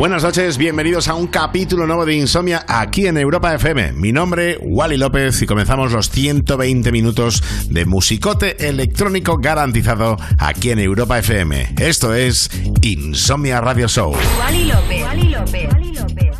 Buenas noches, bienvenidos a un capítulo nuevo de Insomnia aquí en Europa FM. Mi nombre, Wally López, y comenzamos los 120 minutos de musicote electrónico garantizado aquí en Europa FM. Esto es Insomnia Radio Show. Wally López. Wally López. Wally López.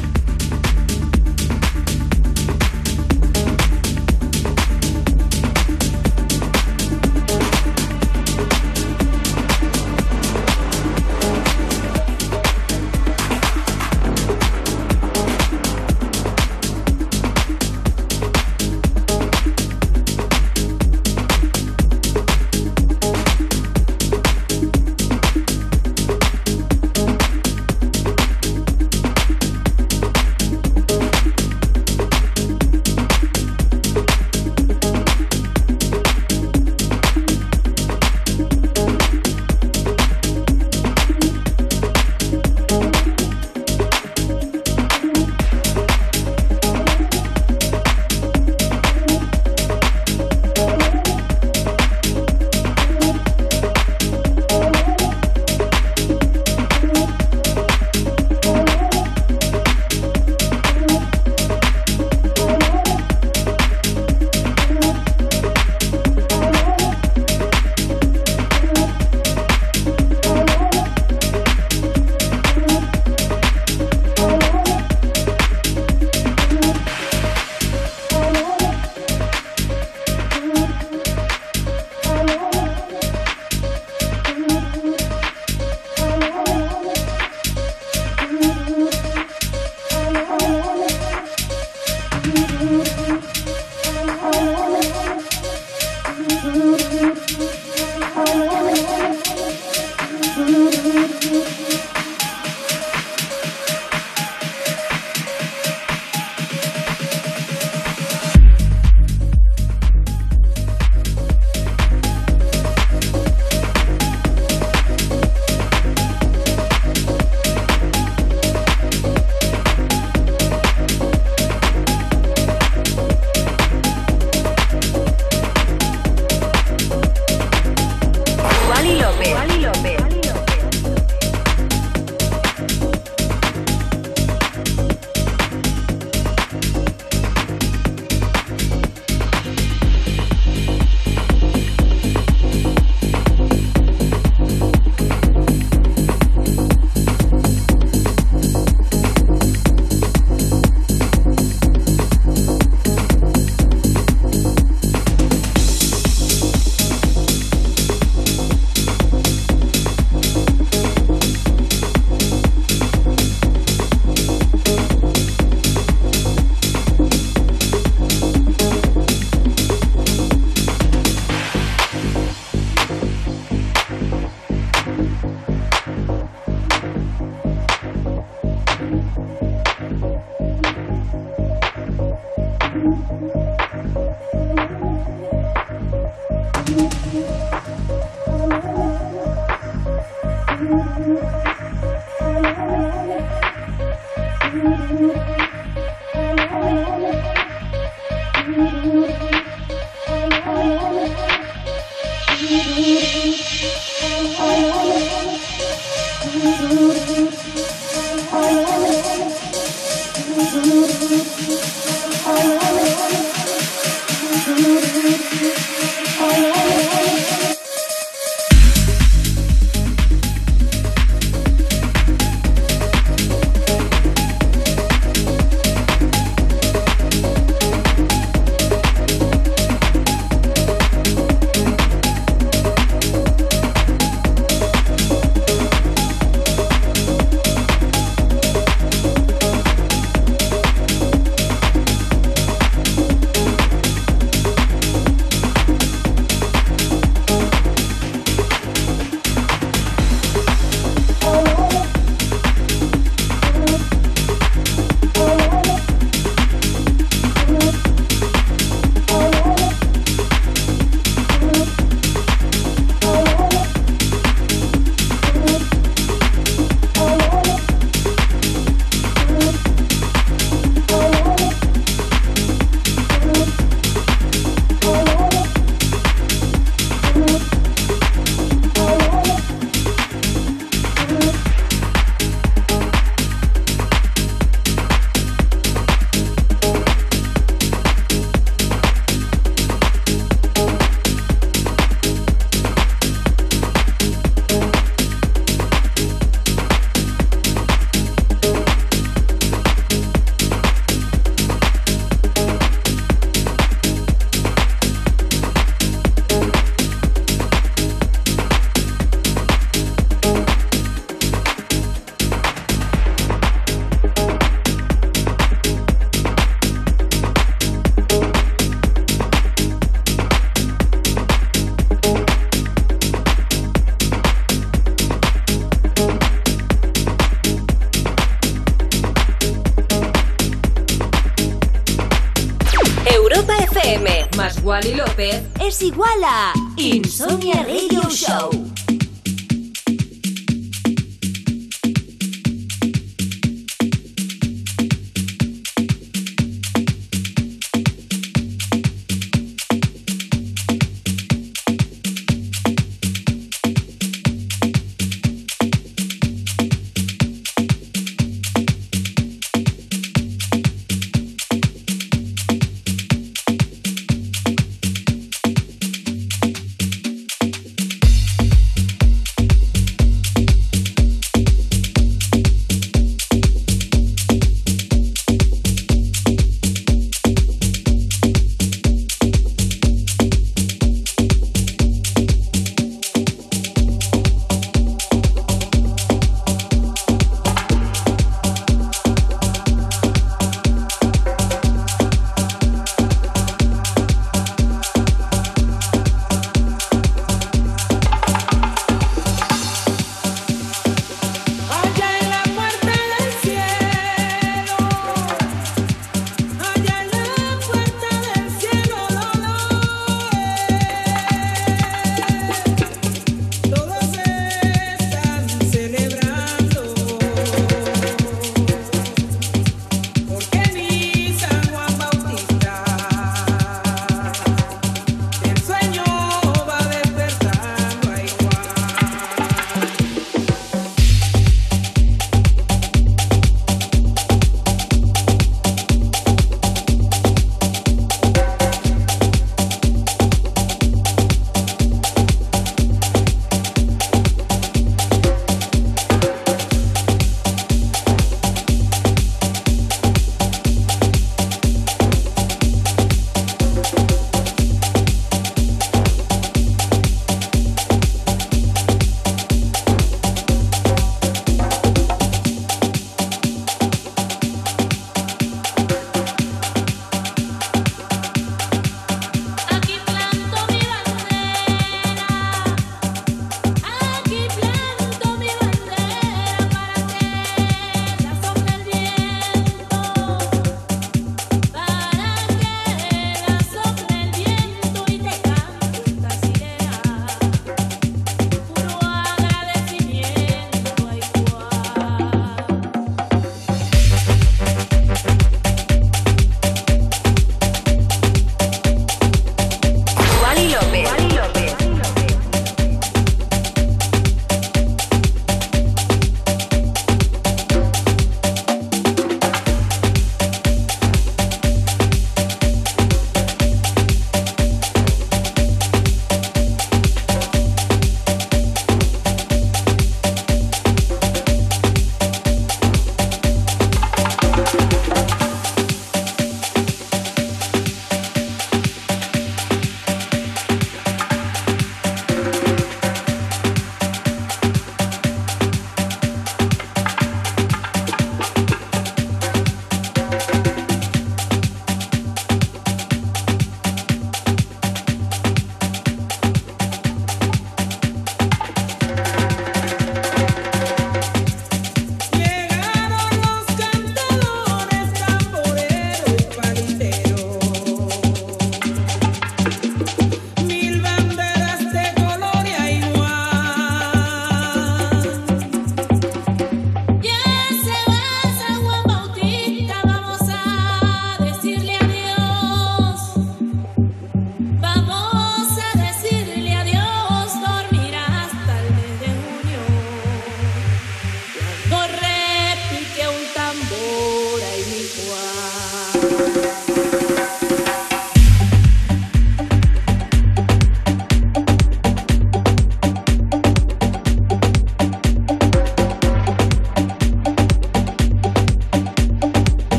Igual a Insomnia Radio Show.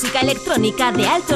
Música electrónica de altos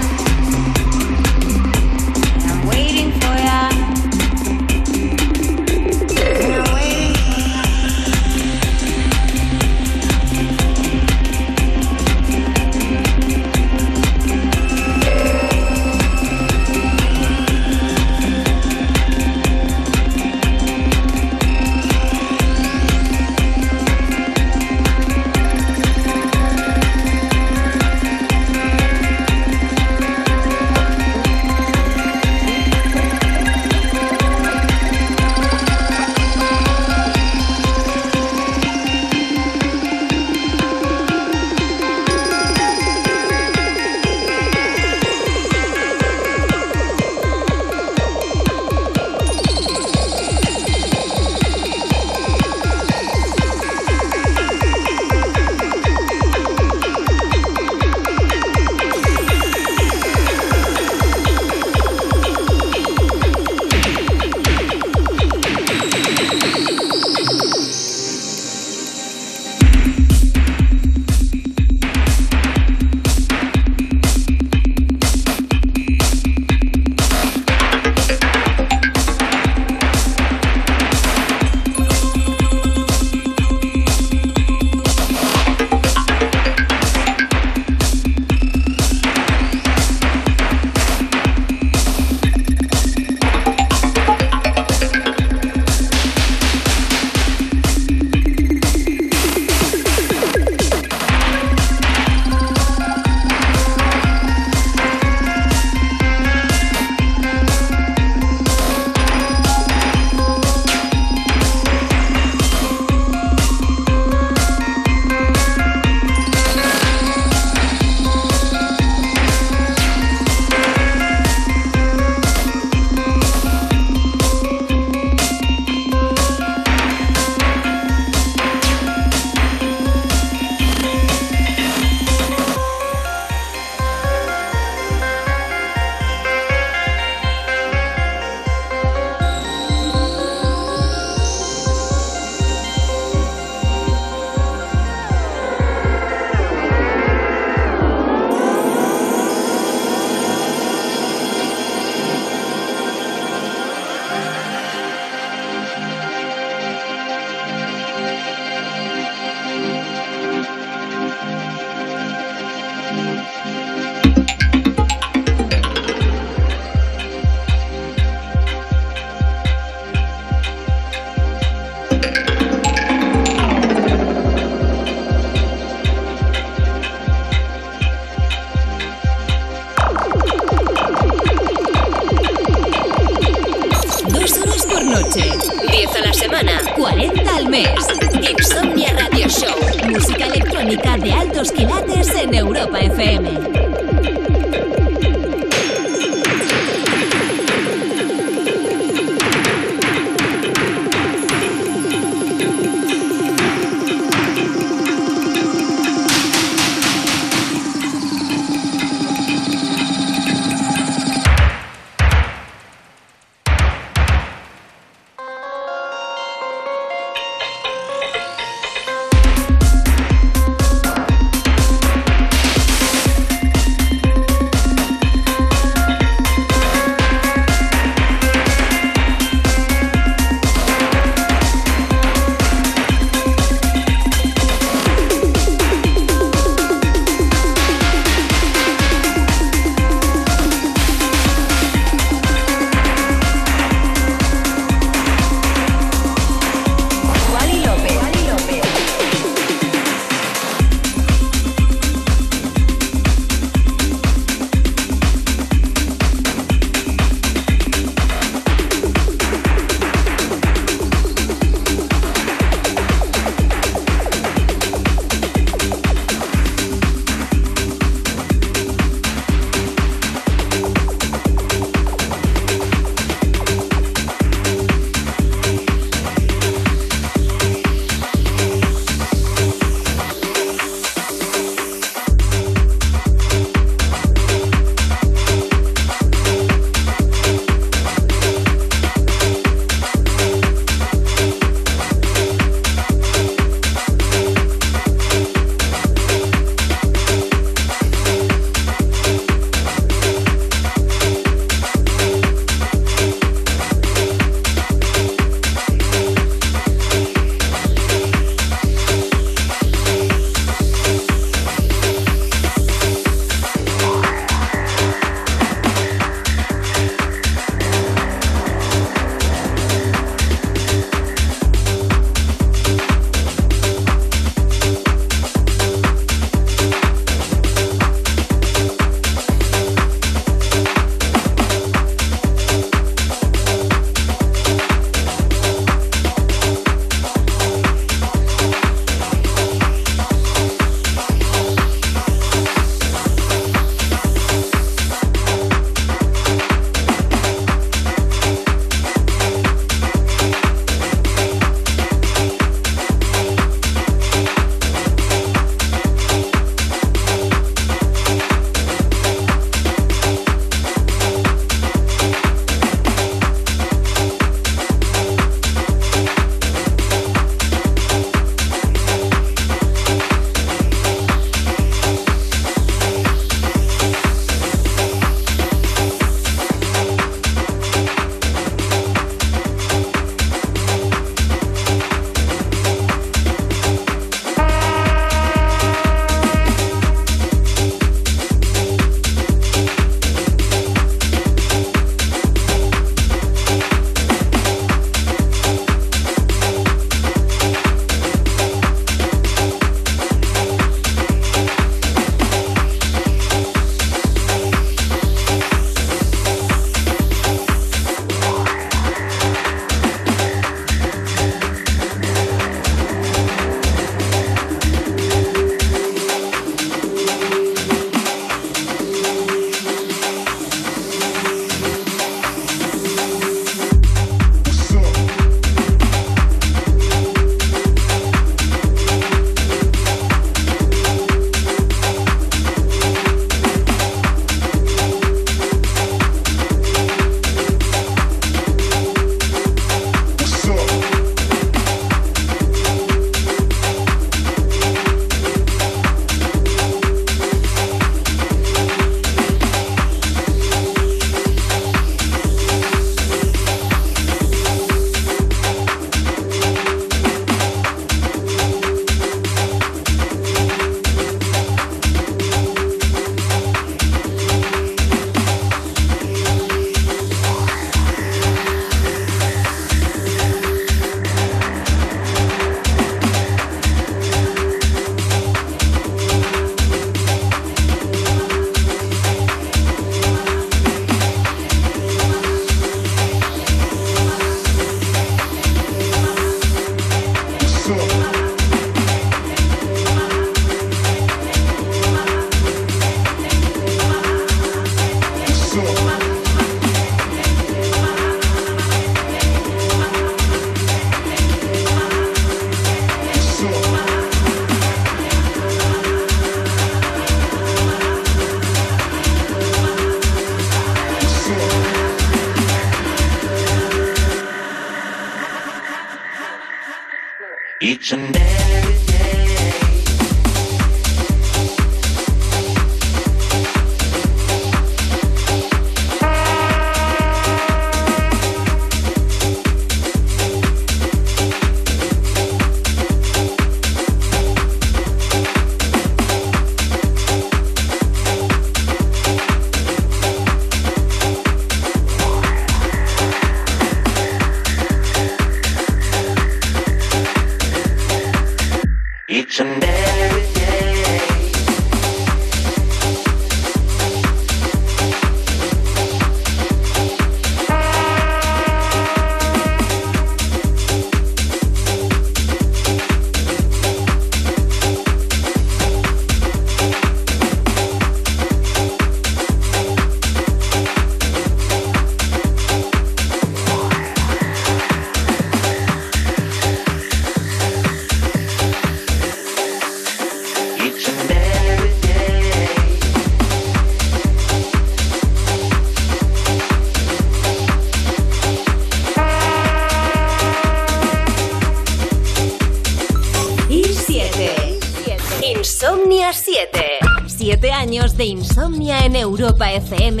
Europa FM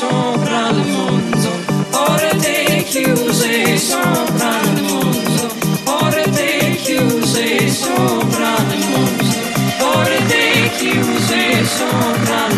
sopra il mondo, porte chiuse sopra il mondo, porte chiuse sopra il mondo, porte chiuse sopra il mondo.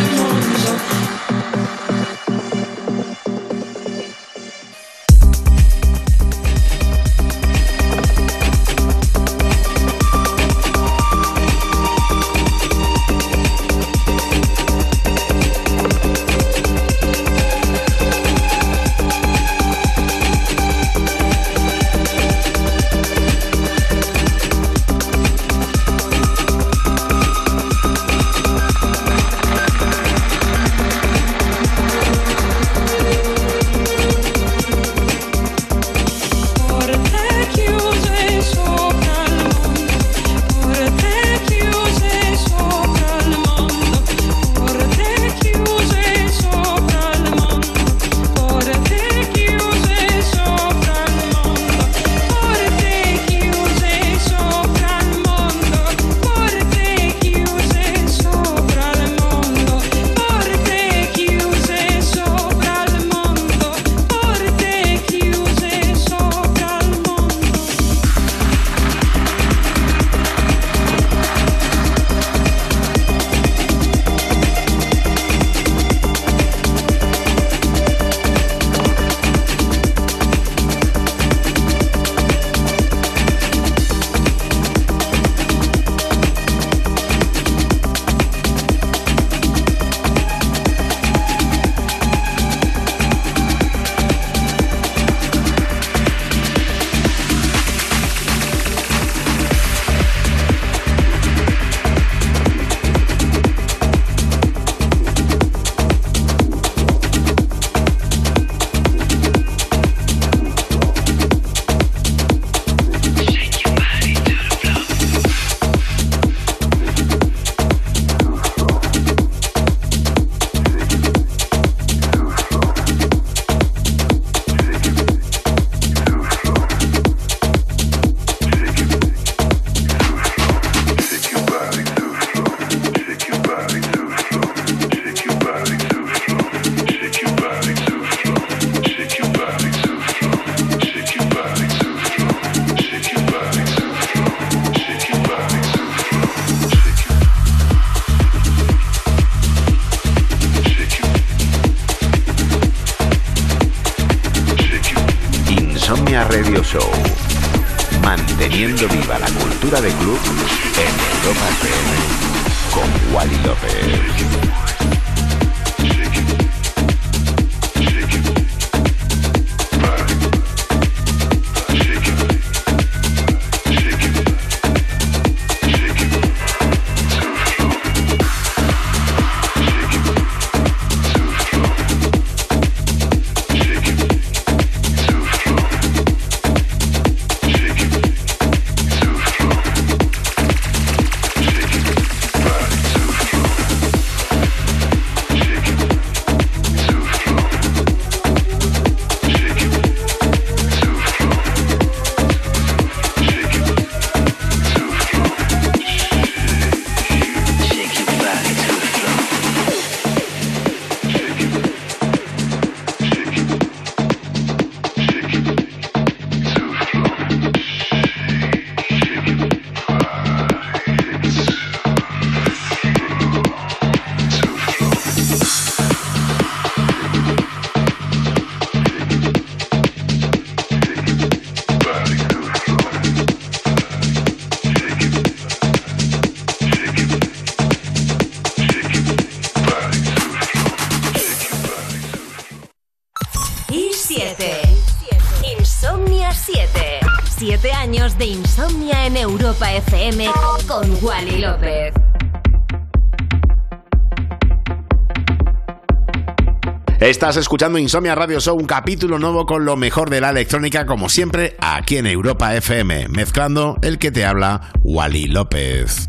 Estás escuchando Insomnia Radio Show, un capítulo nuevo con lo mejor de la electrónica, como siempre, aquí en Europa FM, mezclando el que te habla, Wally López.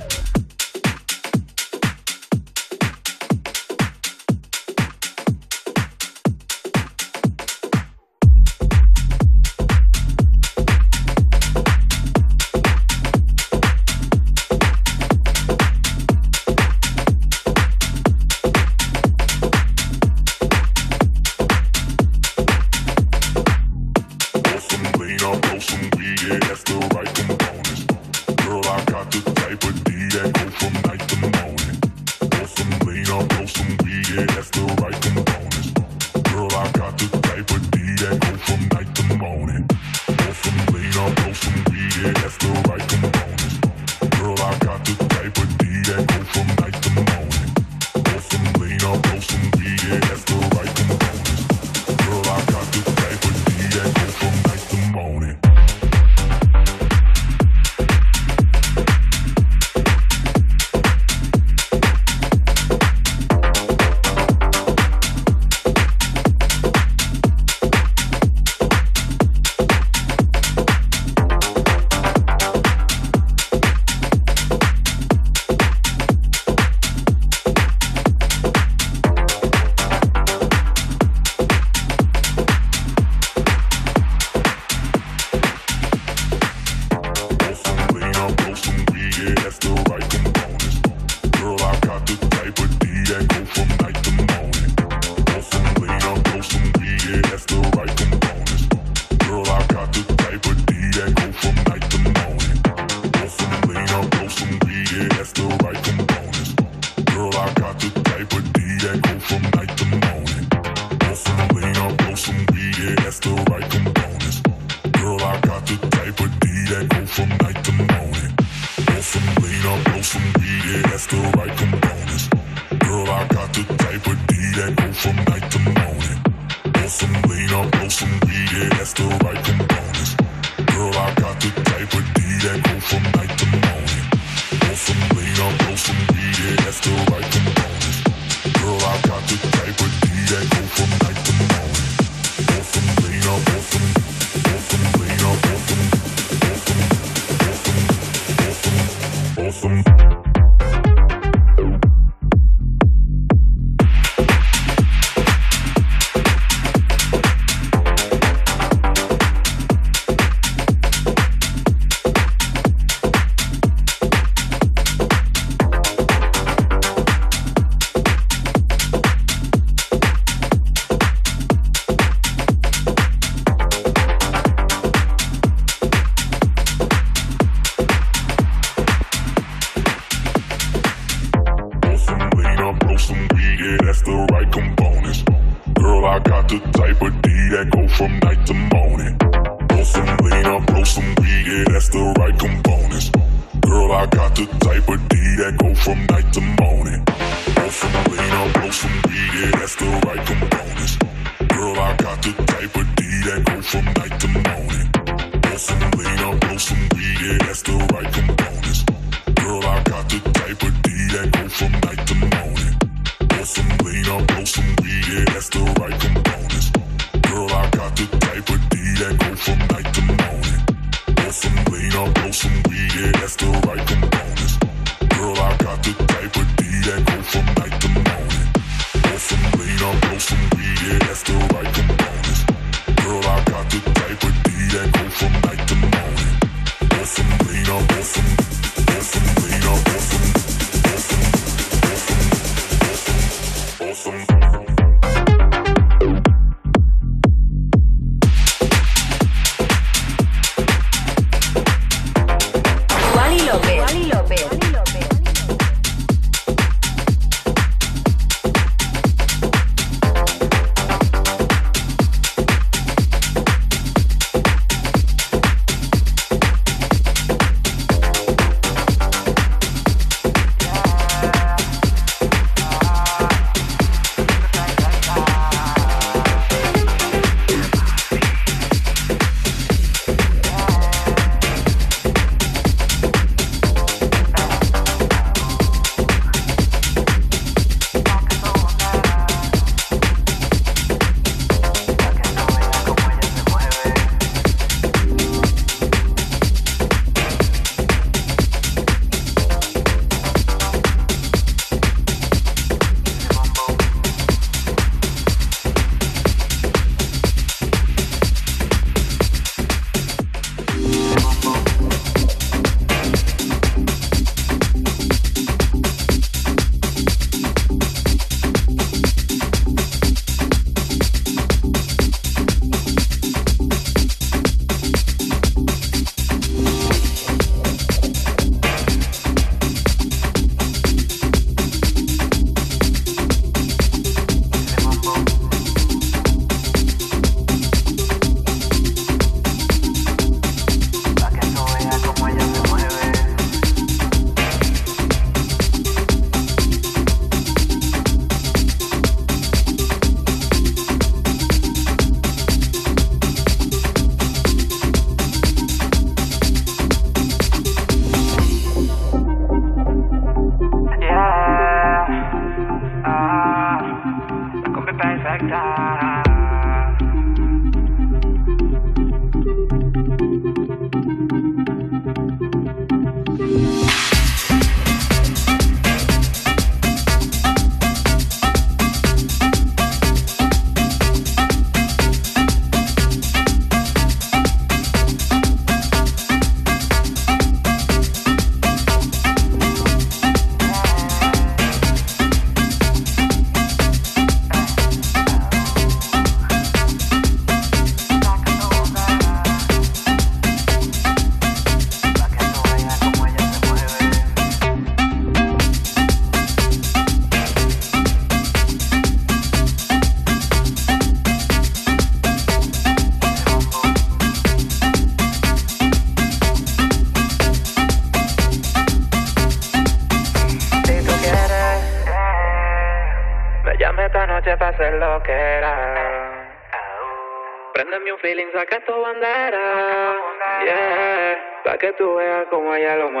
ဝါရလောက်မှ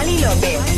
10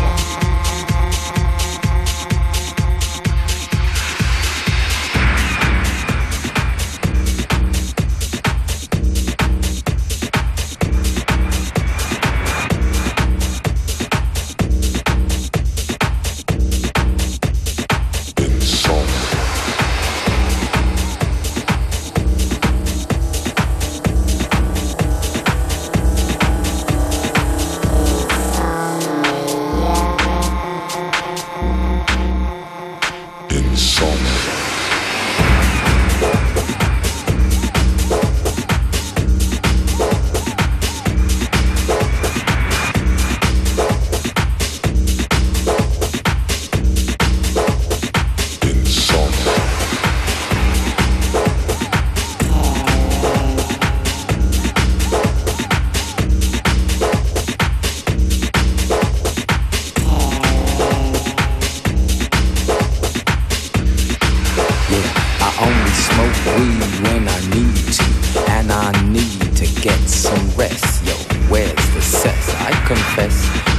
when I need to, and I need to get some rest. Yo, where's the cess? I confess,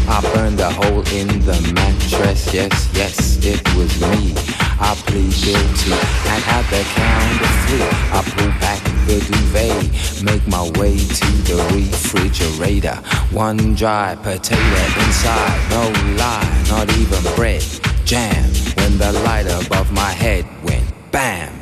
I burned a hole in the mattress. Yes, yes, it was me. I plead guilty, and at the count of three, I pull back the duvet, make my way to the refrigerator. One dry potato inside, no lie, not even bread. Jam when the light above my head went bam.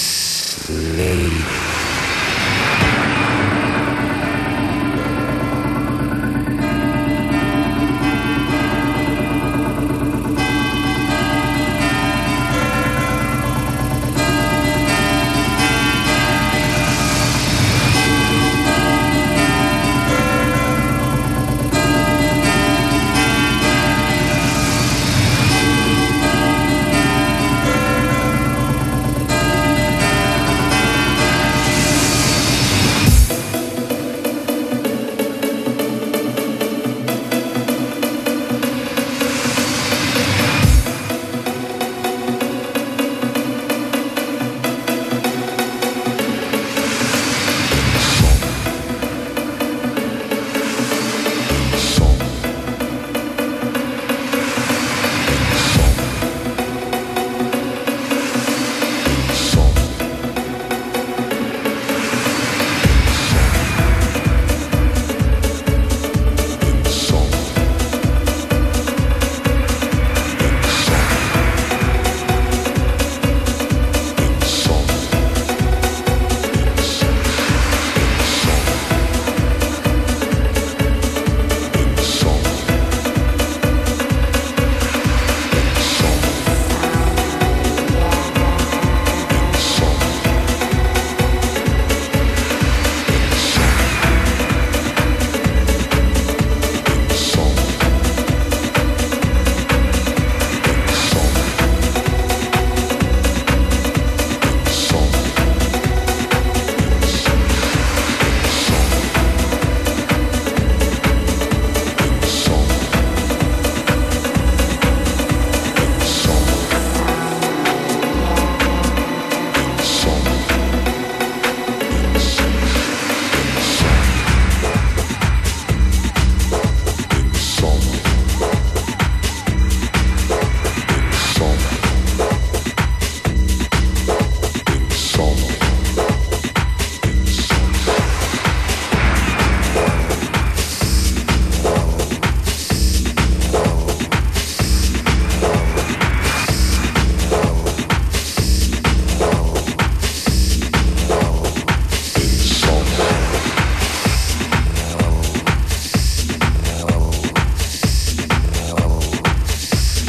slave.